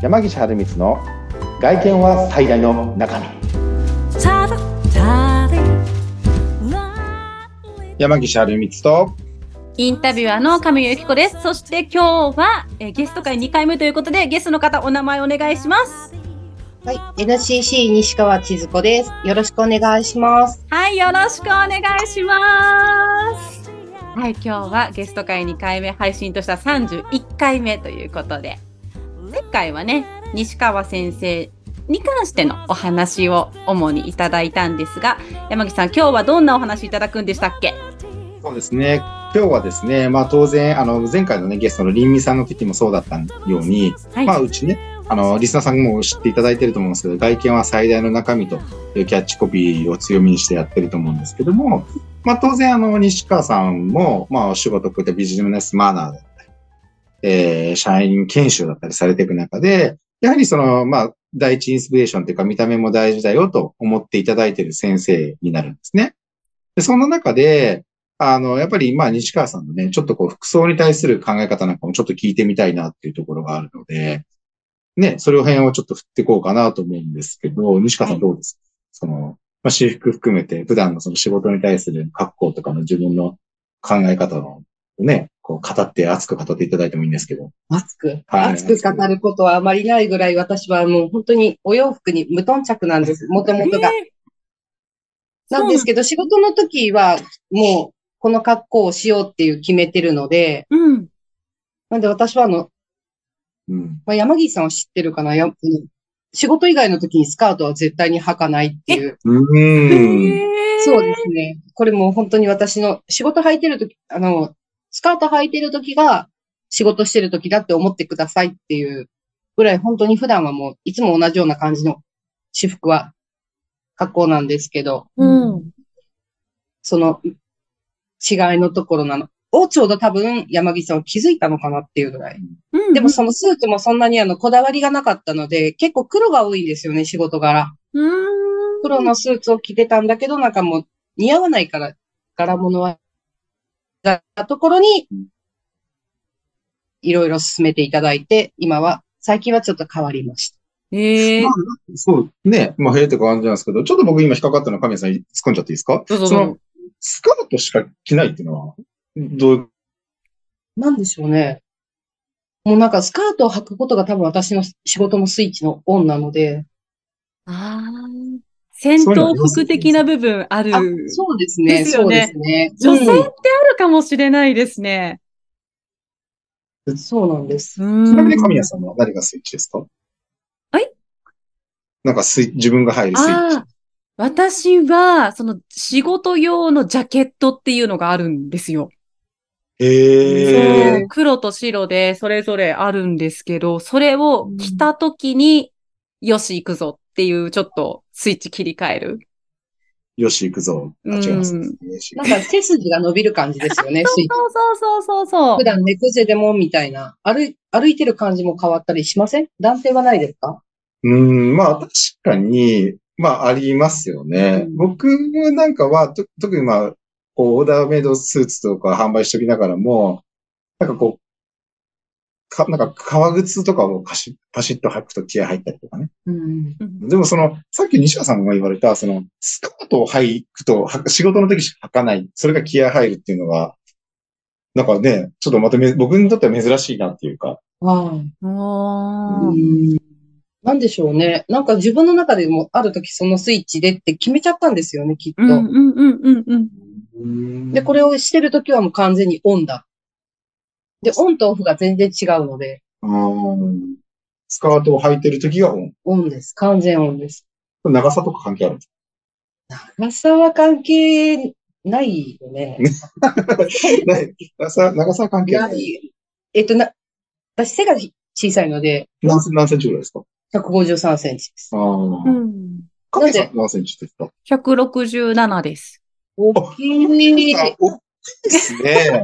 山岸春光の外見は最大の中身山岸春光とインタビュアーの上由紀子です。そして今日は、えーゲスト会2回目ということで、ゲストの方お名前お願いします。はい、NCC 西川千鶴子です。よろしくお願いします。はい、よろしくお願いします。はい、今日はゲスト会2回目配信とした31回目ということで、前回はね、西川先生に関してのお話を主にいただいたんですが、山岸さん、今日はどんなお話いただくんでしたっけ？そうですね今日はですねまあ当然あの前回のねゲストの凛美さんの時もそうだったように、はい。まあうちねあのリスナーさんも知っていただいてると思うんですけど外見は最大の中身というキャッチコピーを強みにしてやってると思うんですけどもまあ当然あの西川さんもまあお仕事こういったビジネスマナーえー、社員研修だったりされていく中でやはりそのまあ第一インスピレーションというか見た目も大事だよと思っていただいている先生になるんですね。で、そんな中で、あの、やっぱり、まあ、西川さんのね、ちょっとこう、服装に対する考え方なんかもちょっと聞いてみたいなっていうところがあるので、ね、それを辺をちょっと振っていこうかなと思うんですけど、西川さんどうですか、その、まあ、私服含めて、普段のその仕事に対する格好とかの自分の考え方の、ね、こう、語って、熱く語っていただいてもいいんですけど。熱く、はい熱く語ることはあまりないぐらい私はもう本当にお洋服に無頓着なんです。もともとが。えなんですけど、仕事の時はもうこの格好をしようっていう決めてるので、ーうん。なんで私はあの、うん。まあ、山岸さんは知ってるかな？仕事以外の時にスカートは絶対に履かないっていう。うそうですね。これもう本当に私の仕事履いてる時、あの、スカート履いてる時が仕事してる時だって思ってくださいっていうぐらい本当に普段はもういつも同じような感じの私服は格好なんですけど、うん。その違いのところなの。をちょうど多分山岸さんは気づいたのかなっていうぐらい。うんでもそのスーツもそんなにあのこだわりがなかったので、結構黒が多いんですよね、仕事柄。うーん。黒のスーツを着てたんだけど、なんかもう似合わないから、柄物は、たところにうん、いろいろ進めていただいて、今は、最近はちょっと変わりました。ええまあそう、ね、まあ、へえって感じなんですけど、ちょっと僕今引っかかったのは神谷さんに突っ込んじゃっていいですか？その、スカートしか着ないっていうのは、どういう、なんでしょうね。もうなんかスカートを履くことが多分私の仕事のスイッチのオンなので、ああ。戦闘服的な部分ある。あ、そうですね。ですよねそうですね。女性ってうあるかもしれないですね。んそうなんです。うちなみにん。神谷さんは何がスイッチですか？はいなんかスイ自分が入るスイッチ。私は、その仕事用のジャケットっていうのがあるんですよ。へえそう。黒と白でそれぞれあるんですけど、それを着た時に、よし、行くぞっていう、ちょっとスイッチ切り替える。よし、行くぞ。あ、違いますなんか背筋が伸びる感じですよね、スイッチ。そうそうそうそうそう普。段猫背でもみたいな、歩い、歩いてる感じも変わったりしません？男性はないですか？うん、まあ確かに、まあありますよね。うん僕なんかは、と特にまあ、こう、オーダーメイドスーツとか販売しておきながらも、なんかこう、か、なんか革靴とかをパシッ、パシッと履くと気合入ったりとかね。うん。うんでもその、さっき西川さんが言われた、その、スカートを履くと、は仕事の時しか履かない。それが気合入るっていうのが、なんかね、ちょっとまため、僕にとっては珍しいなっていうか。はい。おーうんなんでしょうね。なんか自分の中でもある時そのスイッチでって決めちゃったんですよね、きっと。うんうんうんうんうん。で、これをしてる時はもう完全にオンだ。で、オンとオフが全然違うので、あースカートを履いてる時がオン。オンです。完全オンです。長さとか関係あるんです長さは関係ないよね。か ない長さ、長さは関係な。ないい。えっと、な、私背が小さいので、何セ何センチぐらいですか？153センチです。ああ。うん。かけさん何センチですか？167です。大きい。あ大きいですね。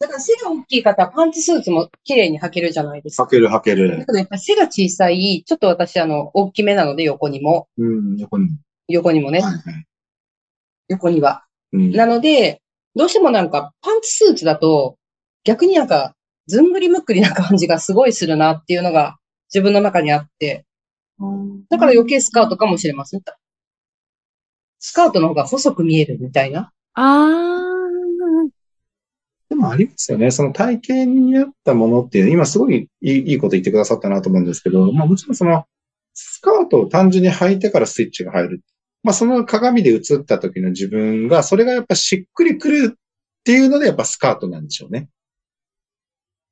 だから背が大きい方はパンツスーツも綺麗に履けるじゃないですか。履ける履けるだ。けどやっぱ背が小さい、ちょっと私あの、大きめなので横にも、うん、横に。横にもね、はいはい。横には。うん。なので、どうしてもなんかパンツスーツだと、逆になんか、ずんぐりむっくりな感じがすごいするなっていうのが自分の中にあって、だから余計スカートかもしれません。スカートの方が細く見えるみたいな。あでもありますよね。その体型に合ったものっていう、今すごいいいいいこと言ってくださったなと思うんですけど、まあもちろんその、スカートを単純に履いてからスイッチが入る。まあその鏡で映った時の自分が、それがやっぱしっくりくるっていうのでやっぱスカートなんでしょうね。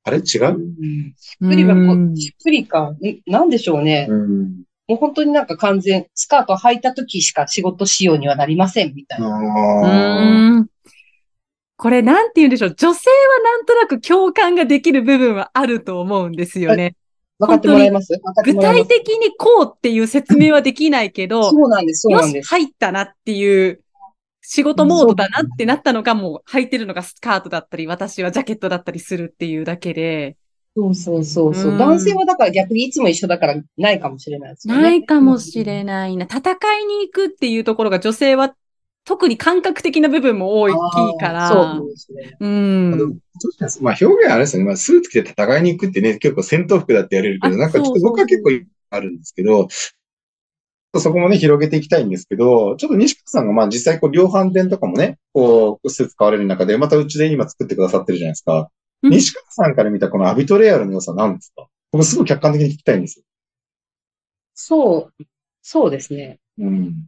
あれ？違う？しっくりはこうんしっくりか。んなんでしょうね。うん。もう本当になんか完全、スカート履いた時しか仕事仕様にはなりませんみたいな。これなんて言うんでしょう。女性はなんとなく共感ができる部分はあると思うんですよね。分かってもらえます？具もらえます？体的にこうっていう説明はできないけど、そうなんです、そうなんです。入ったなっていう、仕事モードだなってなったのがもう履いてるのがスカートだったり、私はジャケットだったりするっていうだけで、そうそうそうそうう。ん男性はだから逆にいつも一緒だからないかもしれないですよね。ないかもしれないな。戦いに行くっていうところが女性は特に感覚的な部分も大きいから。そうですね。うん。まあ表現あれですよね。まあスーツ着て戦いに行くってね、結構戦闘服だってやれるけど、あなんかちょっと僕は結構あるんですけど、そこもね、広げていきたいんですけど、ちょっと西川さんがまあ実際こう量販店とかもね、こうスーツ買われる中で、またうちで今作ってくださってるじゃないですか。うん西川さんから見たこのアビトレアルの良さ何ですか？僕すごい客観的に聞きたいんですよ。そう、そうですね。うん。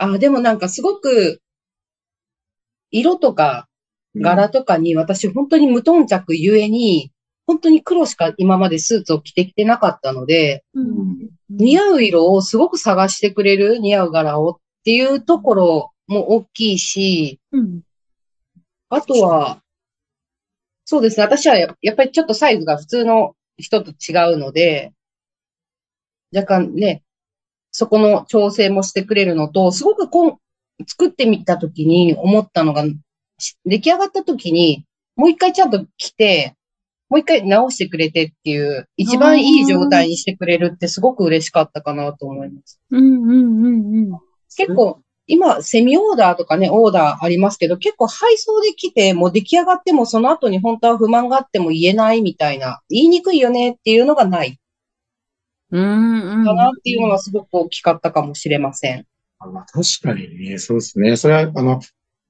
あ、でもなんかすごく、色とか柄とかに私本当に無頓着ゆえに、本当に黒しか今までスーツを着てきてなかったので、うん似合う色をすごく探してくれる、似合う柄をっていうところも大きいし、うんあとは、そうですね。私はややっぱりちょっとサイズが普通の人と違うので、若干ね、そこの調整もしてくれるのと、すごくこう、作ってみたときに思ったのが、し出来上がったときに、もう一回ちゃんと着て、もう一回直してくれてっていう、一番いい状態にしてくれるってすごく嬉しかったかなと思います。うんうんうんうん。結構、今、セミオーダーとかね、オーダーありますけど、結構配送できて、もう出来上がっても、その後に本当は不満があっても言えないみたいな、言いにくいよねっていうのがないうんうん。かなっていうのがすごく大きかったかもしれません。あまあ、確かにね、そうですね。それは、あの、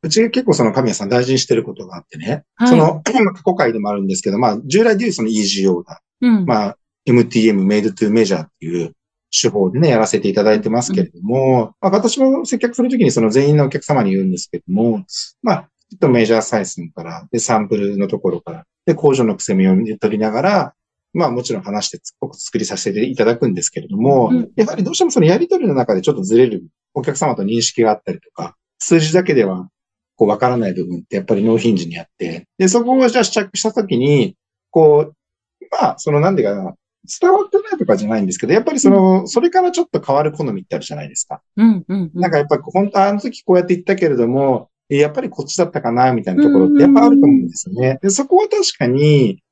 うち結構その神谷さん大事にしてることがあってね、はいその、ま あ過去回でもあるんですけど、まあ、従来でいうその EG オーダー、うん。まあ、MTM、Made to Measure っていう手法でね、やらせていただいてますけれども、まあ、私も接客するときにその全員のお客様に言うんですけども、まあ、ちょっとメジャーサイズから、で、サンプルのところから、で、工場の癖みを取りながら、まあもちろん話してつ作りさせていただくんですけれども、うんやはりどうしてもそのやり取りの中でちょっとずれるお客様と認識があったりとか、数字だけではこうわからない部分ってやっぱり納品時にあって、で、そこをじゃあ試着したときに、こう、まあ、そのなんでかな、伝わってないとかじゃないんですけど、やっぱりその、それからちょっと変わる好みってあるじゃないですか。うんうんうん。なんかやっぱり本当あの時こうやって言ったけれども、えやっぱりこっちだったかな、みたいなところってやっぱあると思うんですよね。で、そこは確かに、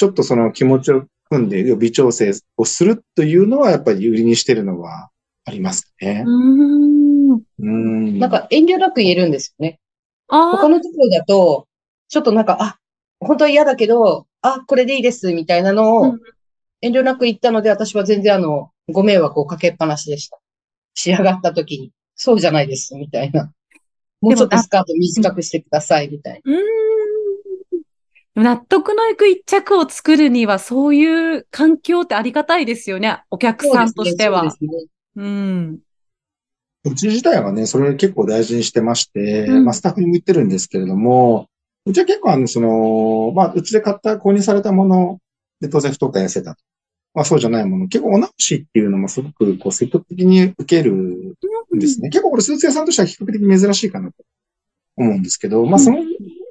ちょっとその気持ちを組んで微調整をするというのはやっぱり売りにしてるのはありますね。うん。うん。なんか遠慮なく言えるんですよね。あ他のところだと、ちょっとなんか、あ、本当は嫌だけど、あ、これでいいです、みたいなのをうん遠慮なく言ったので、私は全然あの、ご迷惑をかけっぱなしでした。仕上がった時に。そうじゃないです、みたいな。もうちょっとスカート短くしてください、みたいな。納得のいく一着を作るには、そういう環境ってありがたいですよね。お客さんとしては。そうん。うち自体はね、それ結構大事にしてまして、うんまあスタッフにも言ってるんですけれども、うちは結構あの、その、まあうちで買った、購入されたもので当然太った痩せた。まあそうじゃないもの。結構お直しっていうのもすごくこう積極的に受けるんですね。結構これスーツ屋さんとしては比較的珍しいかなと思うんですけど、まあその、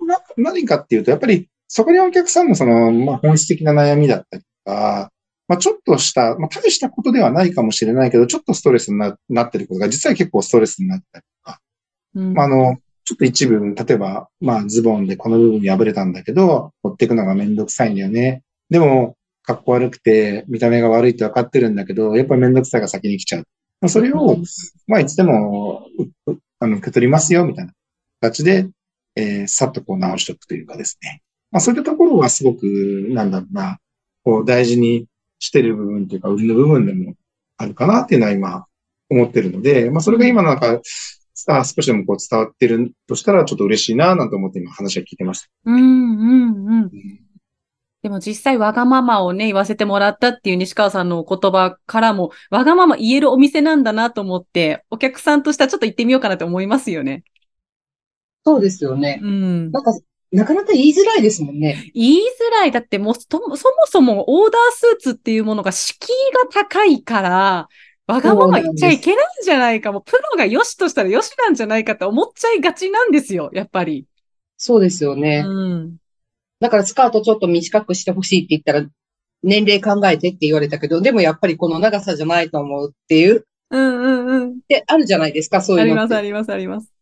な何かっていうと、やっぱりそこにお客さんのその、まあ本質的な悩みだったりとか、まあちょっとした、まあ大したことではないかもしれないけど、ちょっとストレスにななってることが実は結構ストレスになったりとか、うんまああの、ちょっと一部、例えば、まあズボンでこの部分破れたんだけど、持っていくのがめんどくさいんだよね。でも、格好悪くて、見た目が悪いって分かってるんだけど、やっぱりめんどくさいが先に来ちゃう。まあそれを、まあいつでも、あの、受け取りますよ、みたいな形で、えーさっとこう直しておくというかですね。まあそういったところはすごく、なんだろうな、こう大事にしてる部分っていうか、売りの部分でもあるかなっていうのは今思ってるので、まあそれが今なんか、あ少しでもこう伝わってるとしたらちょっと嬉しいななんて思って今話は聞いてました。うんうんうん。でも実際わがままをね、言わせてもらったっていう西川さんのお言葉からも、わがまま言えるお店なんだなと思って、お客さんとしてはちょっと行ってみようかなと思いますよね。そうですよね。うん。なんか、なかなか言いづらいですもんね。言いづらい。だってもうそ、そもそもオーダースーツっていうものが敷居が高いから、わがまま言っちゃいけないんじゃないか。もうプロが良しとしたら良しなんじゃないかって思っちゃいがちなんですよ、やっぱり。そうですよね。うん。だからスカートちょっと短くしてほしいって言ったら、年齢考えてって言われたけど、でもやっぱりこの長さじゃないと思うっていう、うんうんうん。で、あるじゃないですか、そうあります、いうのって。あります、あります。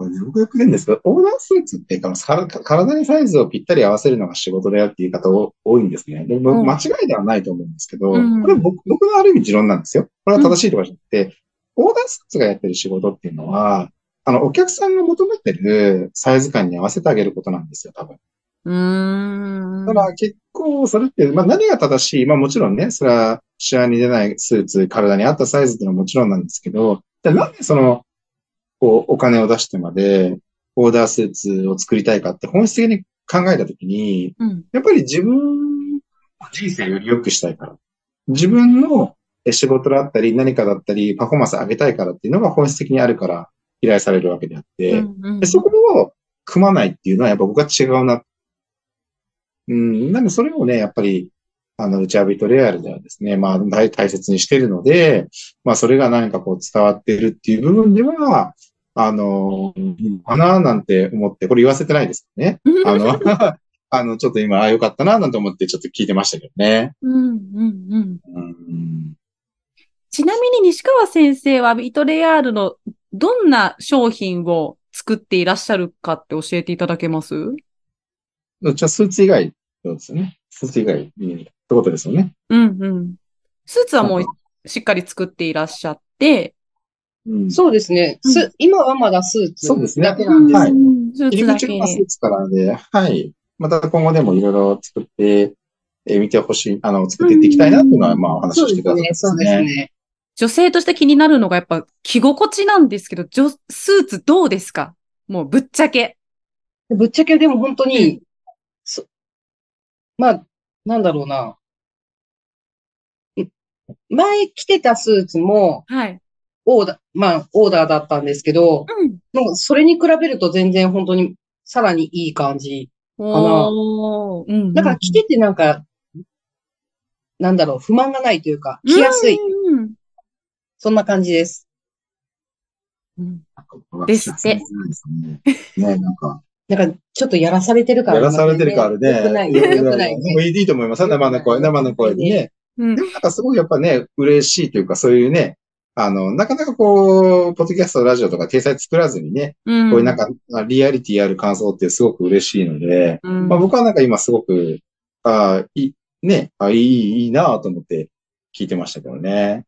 これ僕よく言うんですけど、オーダースーツっていうか、体にサイズをぴったり合わせるのが仕事だよっていう方多いんですね。でもうん間違いではないと思うんですけど、うんこれ僕僕のある意味持論なんですよ。これは正しいとかじゃなくて、オーダースーツがやってる仕事っていうのは、あの、お客さんが求めてるサイズ感に合わせてあげることなんですよ、多分。うーん。だから結構それって、まあ何が正しいまあもちろんね、それは試合に出ないスーツ、体に合ったサイズっていうのはもちろんなんですけど、じゃあなんでその、こう、お金を出してまで、オーダースーツを作りたいかって本質的に考えたときに、うん。やっぱり自分の人生をより良くしたいから。自分のえ仕事だったり何かだったりパフォーマンス上げたいからっていうのが本質的にあるから依頼されるわけであって、うんうんでそこを組まないっていうのはやっぱ僕は違うな。うん、なんでそれをね、やっぱり、あの、うちアビトレアルではですね、まあ大大切にしてるので、まあそれが何かこう伝わってるっていう部分では、あの、かななんて思って、これ言わせてないですよね。あの、あの、ちょっと今、ああ、よかったななんて思ってちょっと聞いてましたけどね。うんうんうん。うん、ちなみに西川先生はビトレアールのどんな商品を作っていらっしゃるかって教えていただけます？じゃあスーツ以外ですよね。スーツ以外にってことですよね。うんうん。スーツはもうしっかり作っていらっしゃって、うんそうですね。うんす今はまだスーツそうですねだけなんですはい入り口がスーツからで、はい。また今後でもいろいろ作って、えー見てほしい、あの、作っていっていきたいなっていうのは、まあお話そうししてください、ね。そうですね。女性として気になるのがやっぱ着心地なんですけど、女スーツどうですか？もうぶっちゃけ。ぶっちゃけでも本当うに、そまあ、なんだろうな。ん前着てたスーツも、はい。オーダー、まあ、オーダーだったんですけど、うん。もうそれに比べると全然本当にさらにいい感じ。おー。うんうん。だから着ててなんか、なんだろう、不満がないというか、着やすい。うんそんな感じです。うん。うんですってね。ね、なんか、なんか、ちょっとやらされてるから、やらされてるからね。よくない、よくない。でもいいと思います。生の声、生の声でね。うんでもなんかすごいやっぱね、嬉しいというか、そういうね、あの、なかなかこう、ポッドキャスト、ラジオとか掲載作らずにね、うん。こういうなんか、リアリティある感想ってすごく嬉しいので、うん、まあ僕はなんか今すごく、あい、ね、あいい、いいなと思って聞いてましたけどね。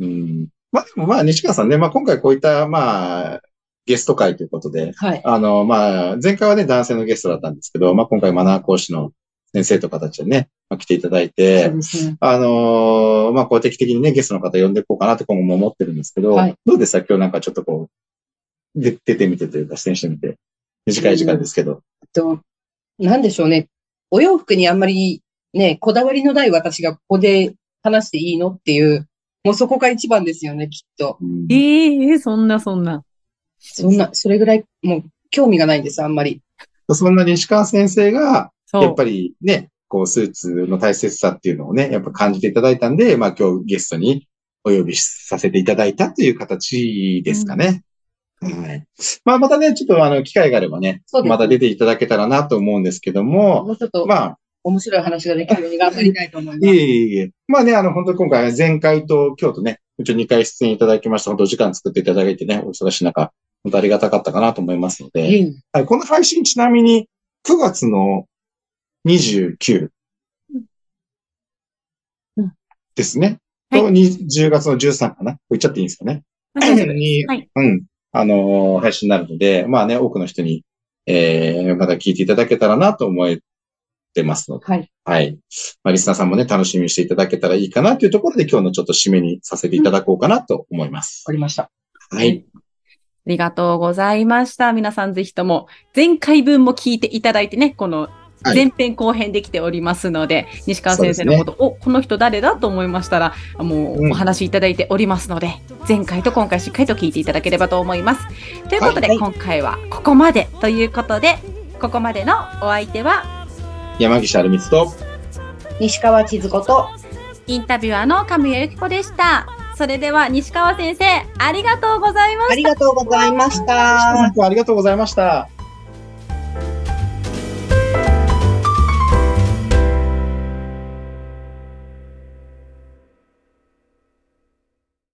うん。まあでもまあ西川さんね、まあ今回こういった、まあ、ゲスト会ということで、はい。あの、まあ、前回はね、男性のゲストだったんですけど、まあ今回マナー講師の先生とかたちでね、まあ、来ていただいそてね。あのーまあ、こう定期的にね、ゲストの方呼んでいこうかなって今後も思ってるんですけど、はいどうでした？今日なんかちょっとこう、で出てみてというか、出演してみて。短い時間ですけど。と、なんでしょうね。お洋服にあんまりね、こだわりのない私がここで話していいのっていう、もうそこが一番ですよね、きっと。うんええそんなそんな。そんな、それぐらい、もう興味がないんです、あんまり。そんな西川先生が。やっぱりね、こう、スーツの大切さっていうのをね、やっぱ感じていただいたんで、まあ今日ゲストにお呼びさせていただいたという形ですかね。はい。まあまたね、ちょっとあの、機会があればね、そうですまた出ていただけたらなと思うんですけども、もうちょっとまあ、面白い話ができるように頑張りたいと思います。いえいえいえ。まあね、あの、本当に今回、前回と今日とね、うち2回出演いただきました。本当お時間作っていただいてね、お忙しい中、本当ありがたかったかなと思いますので、いえいはい、この配信ちなみに9月の29うんですね。はいと、に10月の13かな？言っちゃっていいんですかね？に、はいうん、あのー配信になるので、まあね、多くの人に、えー、また聞いていただけたらなと思っってますので、はい。はい。まあ、リスナーさんもね、楽しみにしていただけたらいいかなというところで、今日のちょっと締めにさせていただこうかなと思いますわ。かりました。はい。ありがとうございました。皆さんぜひとも、前回分も聞いていただいてね、このはい前編後編できておりますので、西川先生のこと、お、この人誰だと思いましたら、もうんうお話しいただいておりますので、前回と今回しっかりと聞いていただければと思います。ということで、はい今回はここまでということで、ここまでのお相手は、山岸春光と、西川千鶴子と、インタビュアーの神谷由紀子でした。それでは西川先生、ありがとうございましたありがとうございました。ありがとうございました。